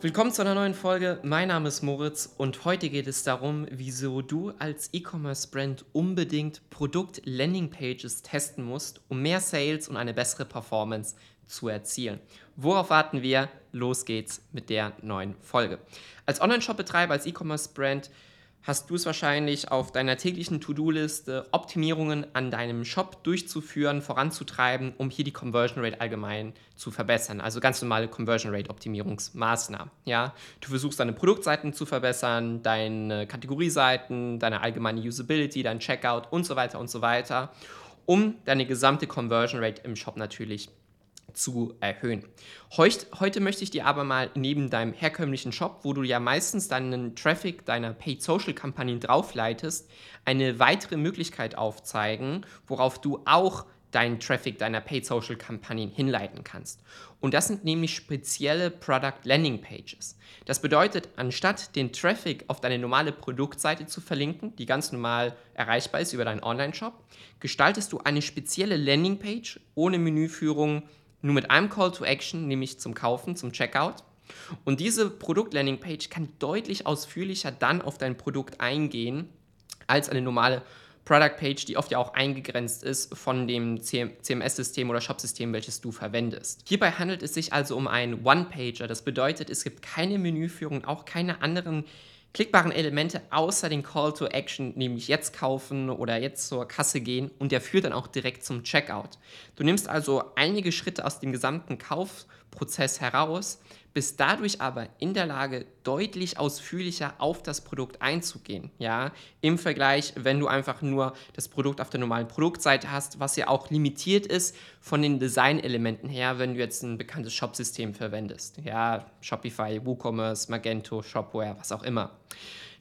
Willkommen zu einer neuen Folge. Mein Name ist Moritz und heute geht es darum, wieso du als E-Commerce-Brand unbedingt Produkt-Landing-Pages testen musst, um mehr Sales und eine bessere Performance zu erzielen. Worauf warten wir? Los geht's mit der neuen Folge. Als Online-Shop-Betreiber, als E-Commerce-Brand hast du es wahrscheinlich auf deiner täglichen To-Do-Liste, Optimierungen an deinem Shop durchzuführen, voranzutreiben, um hier die Conversion Rate allgemein zu verbessern. Also ganz normale Conversion Rate Optimierungsmaßnahmen. Ja? Du versuchst deine Produktseiten zu verbessern, deine Kategorieseiten, deine allgemeine Usability, dein Checkout und so weiter und so weiter, um deine gesamte Conversion Rate im Shop natürlich zu erhöhen. Heut, heute möchte ich dir aber mal neben deinem herkömmlichen Shop, wo du ja meistens deinen Traffic deiner Paid Social Kampagnen draufleitest, eine weitere Möglichkeit aufzeigen, worauf du auch deinen Traffic deiner Paid Social Kampagnen hinleiten kannst. Und das sind nämlich spezielle Product Landing Pages. Das bedeutet, anstatt den Traffic auf deine normale Produktseite zu verlinken, die ganz normal erreichbar ist über deinen Online-Shop, gestaltest du eine spezielle Landing Page ohne Menüführung, nur mit einem Call to Action, nämlich zum Kaufen, zum Checkout. Und diese Produkt-Landing-Page kann deutlich ausführlicher dann auf dein Produkt eingehen als eine normale Product Page, die oft ja auch eingegrenzt ist von dem CMS-System oder Shop-System, welches du verwendest. Hierbei handelt es sich also um einen One-Pager. Das bedeutet, es gibt keine Menüführung, auch keine anderen klickbaren Elemente außer den Call to Action, nämlich jetzt kaufen oder jetzt zur Kasse gehen und der führt dann auch direkt zum Checkout. Du nimmst also einige Schritte aus dem gesamten Kaufprozess heraus, bist dadurch aber in der Lage, deutlich ausführlicher auf das Produkt einzugehen. Ja, im Vergleich, wenn du einfach nur das Produkt auf der normalen Produktseite hast, was ja auch limitiert ist von den Designelementen her, wenn du jetzt ein bekanntes Shop-System verwendest. Ja, Shopify, WooCommerce, Magento, Shopware, was auch immer.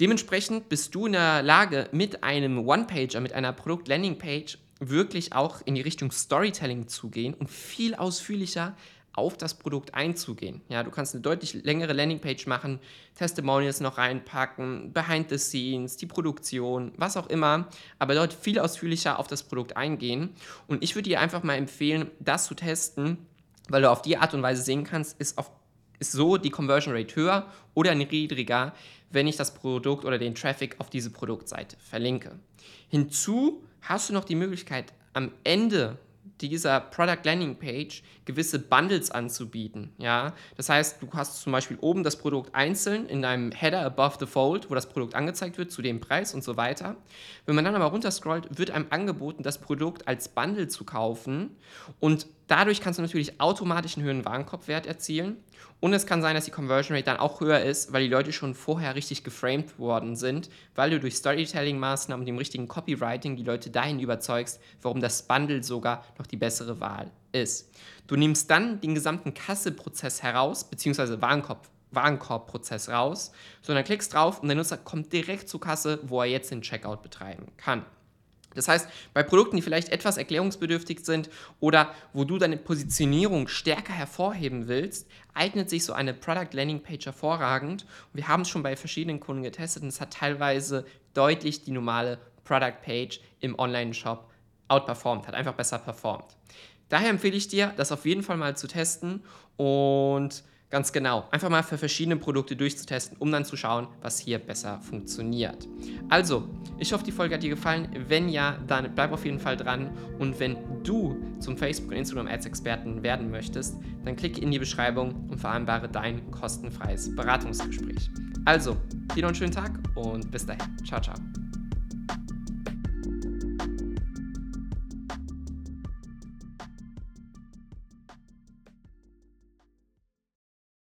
Dementsprechend bist du in der Lage, mit einem One-Pager, mit einer Produkt-Landing-Page wirklich auch in die Richtung Storytelling zu gehen und viel ausführlicher auf das Produkt einzugehen. Ja, du kannst eine deutlich längere Landingpage machen, Testimonials noch reinpacken, Behind the Scenes, die Produktion, was auch immer, aber dort viel ausführlicher auf das Produkt eingehen. Und ich würde dir einfach mal empfehlen, das zu testen, weil du auf die Art und Weise sehen kannst, ist, auf, ist so die Conversion Rate höher oder niedriger, wenn ich das Produkt oder den Traffic auf diese Produktseite verlinke. Hinzu hast du noch die Möglichkeit, am Ende dieser Product Landing Page gewisse Bundles anzubieten. Ja? Das heißt, du hast zum Beispiel oben das Produkt einzeln in einem Header above the fold, wo das Produkt angezeigt wird zu dem Preis und so weiter. Wenn man dann aber runterscrollt, wird einem angeboten, das Produkt als Bundle zu kaufen und dadurch kannst du natürlich automatisch einen höheren Warenkorbwert erzielen und es kann sein, dass die Conversion Rate dann auch höher ist, weil die Leute schon vorher richtig geframed worden sind, weil du durch Storytelling-Maßnahmen und dem richtigen Copywriting die Leute dahin überzeugst, warum das Bundle sogar noch die bessere Wahl ist. Du nimmst dann den gesamten Kasseprozess heraus, beziehungsweise Warenkorb, Warenkorbprozess raus, sondern klickst drauf und der Nutzer kommt direkt zur Kasse, wo er jetzt den Checkout betreiben kann. Das heißt, bei Produkten, die vielleicht etwas erklärungsbedürftig sind oder wo du deine Positionierung stärker hervorheben willst, eignet sich so eine Product Landing Page hervorragend. wir haben es schon bei verschiedenen Kunden getestet und es hat teilweise deutlich die normale Product Page im Online-Shop outperformed, hat einfach besser performt. Daher empfehle ich dir, das auf jeden Fall mal zu testen und Ganz genau. Einfach mal für verschiedene Produkte durchzutesten, um dann zu schauen, was hier besser funktioniert. Also, ich hoffe, die Folge hat dir gefallen. Wenn ja, dann bleib auf jeden Fall dran. Und wenn du zum Facebook- und Instagram-Ads-Experten werden möchtest, dann klicke in die Beschreibung und vereinbare dein kostenfreies Beratungsgespräch. Also, dir noch einen schönen Tag und bis dahin. Ciao, ciao.